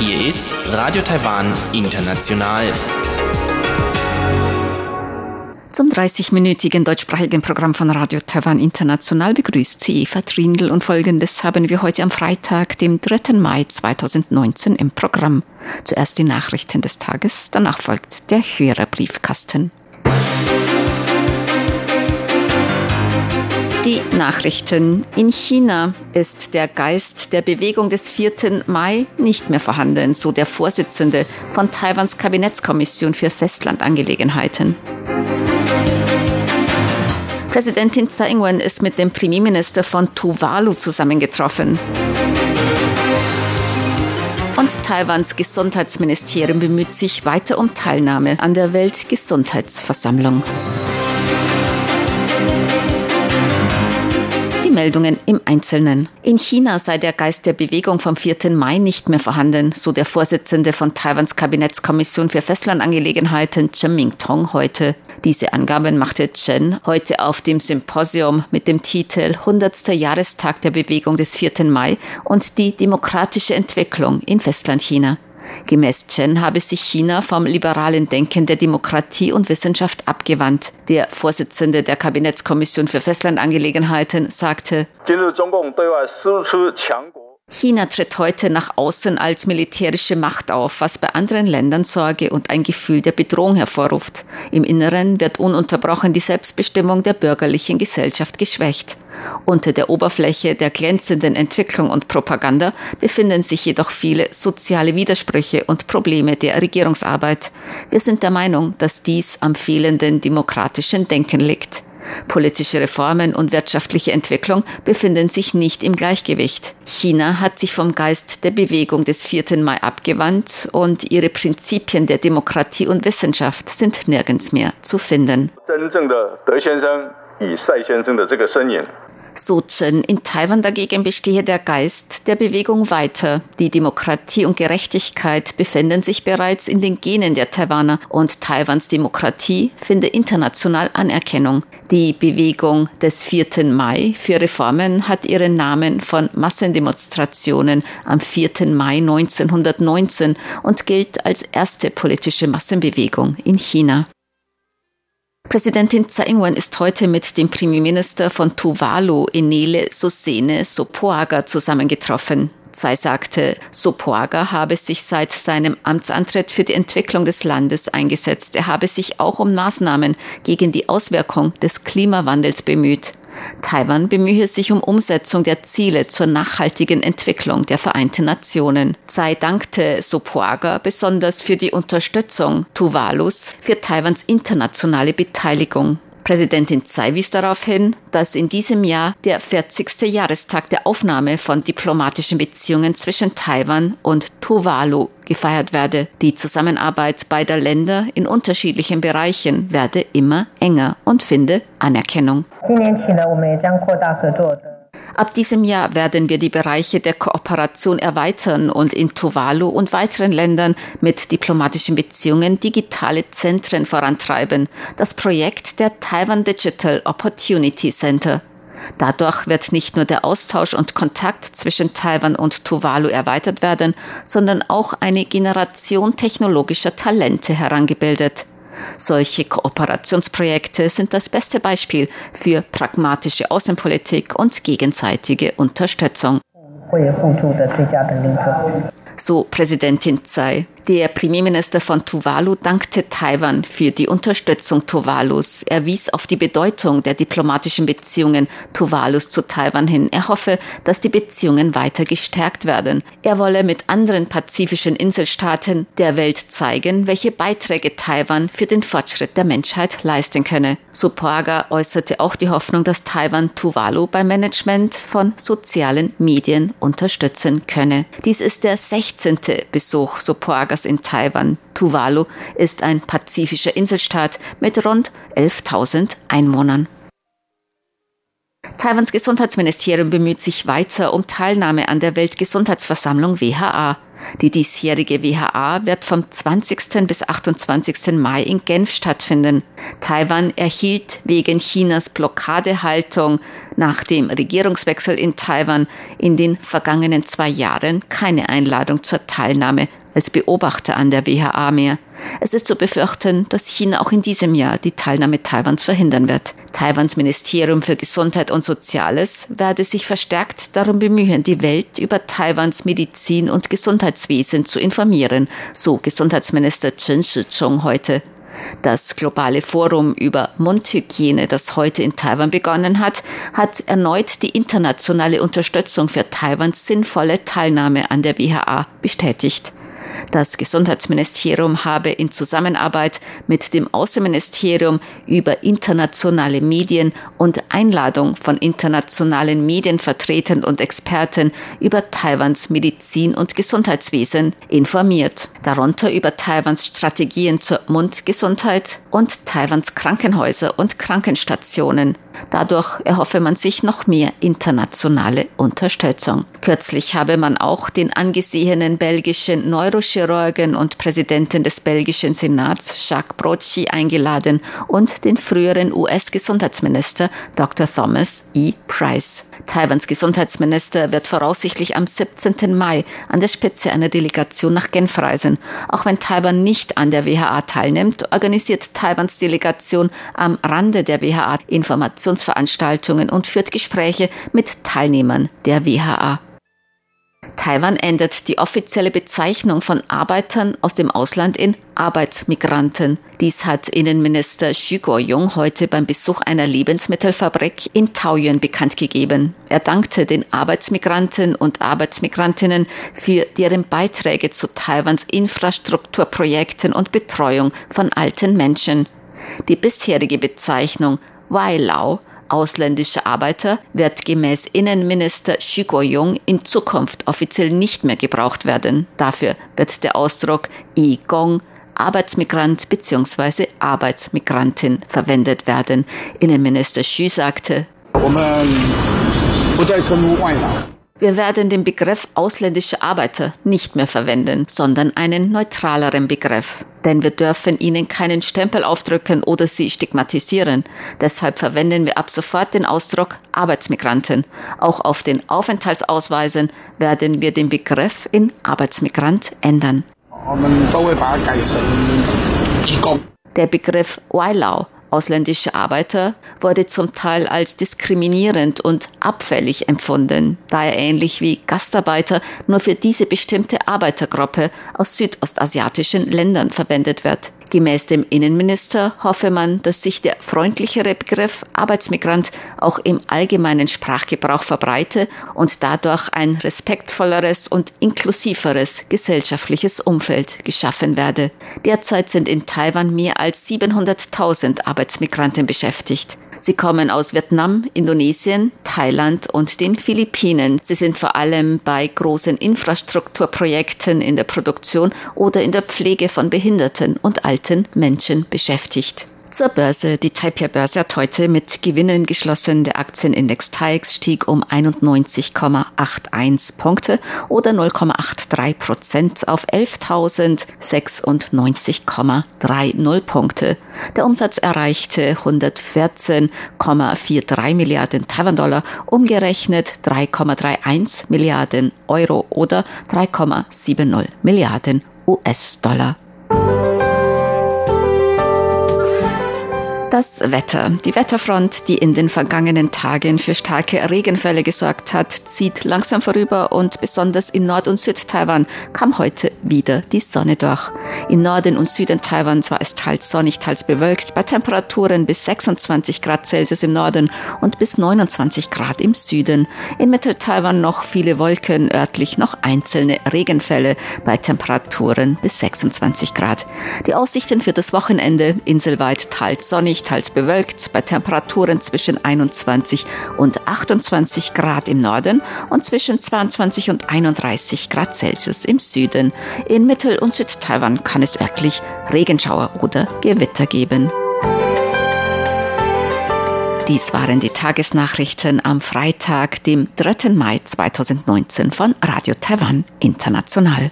Hier ist Radio Taiwan International. Zum 30-minütigen deutschsprachigen Programm von Radio Taiwan International begrüßt sie Eva Trindl und folgendes haben wir heute am Freitag, dem 3. Mai 2019 im Programm. Zuerst die Nachrichten des Tages, danach folgt der Hörerbriefkasten. Die Nachrichten. In China ist der Geist der Bewegung des 4. Mai nicht mehr vorhanden, so der Vorsitzende von Taiwans Kabinettskommission für Festlandangelegenheiten. Präsidentin Tsai Ing-wen ist mit dem Premierminister von Tuvalu zusammengetroffen. Und Taiwans Gesundheitsministerium bemüht sich weiter um Teilnahme an der Weltgesundheitsversammlung. Meldungen im Einzelnen. In China sei der Geist der Bewegung vom 4. Mai nicht mehr vorhanden, so der Vorsitzende von Taiwans Kabinettskommission für Festlandangelegenheiten Chen Mingtong heute. Diese Angaben machte Chen heute auf dem Symposium mit dem Titel 100. Jahrestag der Bewegung des 4. Mai und die demokratische Entwicklung in Festlandchina. Gemäß Chen habe sich China vom liberalen Denken der Demokratie und Wissenschaft abgewandt. Der Vorsitzende der Kabinettskommission für Festlandangelegenheiten sagte, China tritt heute nach außen als militärische Macht auf, was bei anderen Ländern Sorge und ein Gefühl der Bedrohung hervorruft. Im Inneren wird ununterbrochen die Selbstbestimmung der bürgerlichen Gesellschaft geschwächt. Unter der Oberfläche der glänzenden Entwicklung und Propaganda befinden sich jedoch viele soziale Widersprüche und Probleme der Regierungsarbeit. Wir sind der Meinung, dass dies am fehlenden demokratischen Denken liegt. Politische Reformen und wirtschaftliche Entwicklung befinden sich nicht im Gleichgewicht. China hat sich vom Geist der Bewegung des 4. Mai abgewandt und ihre Prinzipien der Demokratie und Wissenschaft sind nirgends mehr zu finden. Chen. In Taiwan dagegen bestehe der Geist der Bewegung weiter. Die Demokratie und Gerechtigkeit befinden sich bereits in den Genen der Taiwaner und Taiwans Demokratie finde international Anerkennung. Die Bewegung des 4. Mai für Reformen hat ihren Namen von Massendemonstrationen am 4. Mai 1919 und gilt als erste politische Massenbewegung in China. Präsidentin Tsai Ing-wen ist heute mit dem Premierminister von Tuvalu, Enele Sosene Sopoaga, zusammengetroffen. Tsai sagte, Sopoaga habe sich seit seinem Amtsantritt für die Entwicklung des Landes eingesetzt. Er habe sich auch um Maßnahmen gegen die Auswirkung des Klimawandels bemüht. Taiwan bemühe sich um Umsetzung der Ziele zur nachhaltigen Entwicklung der Vereinten Nationen. Tsai dankte Sopoaga besonders für die Unterstützung Tuvalus für Taiwans internationale Beteiligung. Präsidentin Tsai wies darauf hin, dass in diesem Jahr der 40. Jahrestag der Aufnahme von diplomatischen Beziehungen zwischen Taiwan und Tuvalu gefeiert werde. Die Zusammenarbeit beider Länder in unterschiedlichen Bereichen werde immer enger und finde Anerkennung. Ab diesem Jahr werden wir die Bereiche der Kooperation erweitern und in Tuvalu und weiteren Ländern mit diplomatischen Beziehungen digitale Zentren vorantreiben. Das Projekt der Taiwan Digital Opportunity Center. Dadurch wird nicht nur der Austausch und Kontakt zwischen Taiwan und Tuvalu erweitert werden, sondern auch eine Generation technologischer Talente herangebildet. Solche Kooperationsprojekte sind das beste Beispiel für pragmatische Außenpolitik und gegenseitige Unterstützung. So Präsidentin Tsai. Der Premierminister von Tuvalu dankte Taiwan für die Unterstützung Tuvalus. Er wies auf die Bedeutung der diplomatischen Beziehungen Tuvalus zu Taiwan hin. Er hoffe, dass die Beziehungen weiter gestärkt werden. Er wolle mit anderen pazifischen Inselstaaten der Welt zeigen, welche Beiträge Taiwan für den Fortschritt der Menschheit leisten könne. Supaga äußerte auch die Hoffnung, dass Taiwan Tuvalu beim Management von sozialen Medien unterstützen könne. Dies ist der 16. Besuch Supagas Chinas in Taiwan. Tuvalu ist ein pazifischer Inselstaat mit rund 11.000 Einwohnern. Taiwans Gesundheitsministerium bemüht sich weiter um Teilnahme an der Weltgesundheitsversammlung WHA. Die diesjährige WHA wird vom 20. bis 28. Mai in Genf stattfinden. Taiwan erhielt wegen Chinas Blockadehaltung nach dem Regierungswechsel in Taiwan in den vergangenen zwei Jahren keine Einladung zur Teilnahme als Beobachter an der WHA mehr. Es ist zu befürchten, dass China auch in diesem Jahr die Teilnahme Taiwans verhindern wird. Taiwans Ministerium für Gesundheit und Soziales werde sich verstärkt darum bemühen, die Welt über Taiwans Medizin- und Gesundheitswesen zu informieren, so Gesundheitsminister Chen Shih-chung heute. Das globale Forum über Mundhygiene, das heute in Taiwan begonnen hat, hat erneut die internationale Unterstützung für Taiwans sinnvolle Teilnahme an der WHA bestätigt. Das Gesundheitsministerium habe in Zusammenarbeit mit dem Außenministerium über internationale Medien und Einladung von internationalen Medienvertretern und Experten über Taiwans Medizin- und Gesundheitswesen informiert, darunter über Taiwans Strategien zur Mundgesundheit und Taiwans Krankenhäuser und Krankenstationen. Dadurch erhoffe man sich noch mehr internationale Unterstützung. Kürzlich habe man auch den angesehenen belgischen Neurochirurgen und Präsidenten des belgischen Senats Jacques Brocci eingeladen und den früheren US-Gesundheitsminister Dr. Thomas E. Price. Taiwans Gesundheitsminister wird voraussichtlich am 17. Mai an der Spitze einer Delegation nach Genf reisen. Auch wenn Taiwan nicht an der WHA teilnimmt, organisiert Taiwans Delegation am Rande der WHA Informationsveranstaltungen und führt Gespräche mit Teilnehmern der WHA. Taiwan ändert die offizielle Bezeichnung von Arbeitern aus dem Ausland in Arbeitsmigranten. Dies hat Innenminister Xu Guoyong heute beim Besuch einer Lebensmittelfabrik in Taoyuan bekannt gegeben. Er dankte den Arbeitsmigranten und Arbeitsmigrantinnen für deren Beiträge zu Taiwans Infrastrukturprojekten und Betreuung von alten Menschen. Die bisherige Bezeichnung Wailau ausländische Arbeiter wird gemäß Innenminister Xu Guoyong in Zukunft offiziell nicht mehr gebraucht werden. Dafür wird der Ausdruck Igong Arbeitsmigrant bzw. Arbeitsmigrantin verwendet werden. Innenminister Xu sagte, wir werden den Begriff ausländische Arbeiter nicht mehr verwenden, sondern einen neutraleren Begriff. Denn wir dürfen ihnen keinen Stempel aufdrücken oder sie stigmatisieren. Deshalb verwenden wir ab sofort den Ausdruck Arbeitsmigranten. Auch auf den Aufenthaltsausweisen werden wir den Begriff in Arbeitsmigrant ändern. Der Begriff Wailau ausländische Arbeiter wurde zum Teil als diskriminierend und abfällig empfunden, da er ähnlich wie Gastarbeiter nur für diese bestimmte Arbeitergruppe aus südostasiatischen Ländern verwendet wird. Gemäß dem Innenminister hoffe man, dass sich der freundlichere Begriff Arbeitsmigrant auch im allgemeinen Sprachgebrauch verbreite und dadurch ein respektvolleres und inklusiveres gesellschaftliches Umfeld geschaffen werde. Derzeit sind in Taiwan mehr als 700.000 Arbeitsmigranten beschäftigt. Sie kommen aus Vietnam, Indonesien, Thailand und den Philippinen. Sie sind vor allem bei großen Infrastrukturprojekten in der Produktion oder in der Pflege von behinderten und alten Menschen beschäftigt. Zur Börse. Die Taipei-Börse hat heute mit Gewinnen geschlossen. Der Aktienindex TAIX stieg um 91,81 Punkte oder 0,83 Prozent auf 11.096,30 Punkte. Der Umsatz erreichte 114,43 Milliarden Taiwan-Dollar, umgerechnet 3,31 Milliarden Euro oder 3,70 Milliarden US-Dollar. Das Wetter. Die Wetterfront, die in den vergangenen Tagen für starke Regenfälle gesorgt hat, zieht langsam vorüber und besonders in Nord- und Südtaiwan kam heute wieder die Sonne durch. In Norden und Süden Taiwans war es teils sonnig, teils bewölkt, bei Temperaturen bis 26 Grad Celsius im Norden und bis 29 Grad im Süden. In Mittel-Taiwan noch viele Wolken, örtlich noch einzelne Regenfälle bei Temperaturen bis 26 Grad. Die Aussichten für das Wochenende inselweit teils sonnig, sonnig, teils bewölkt, bei Temperaturen zwischen 21 und 28 Grad im Norden und zwischen 22 und 31 Grad Celsius im Süden. In Mittel- und Südtaiwan kann es örtlich Regenschauer oder Gewitter geben. Dies waren die Tagesnachrichten am Freitag, dem 3. Mai 2019 von Radio Taiwan International.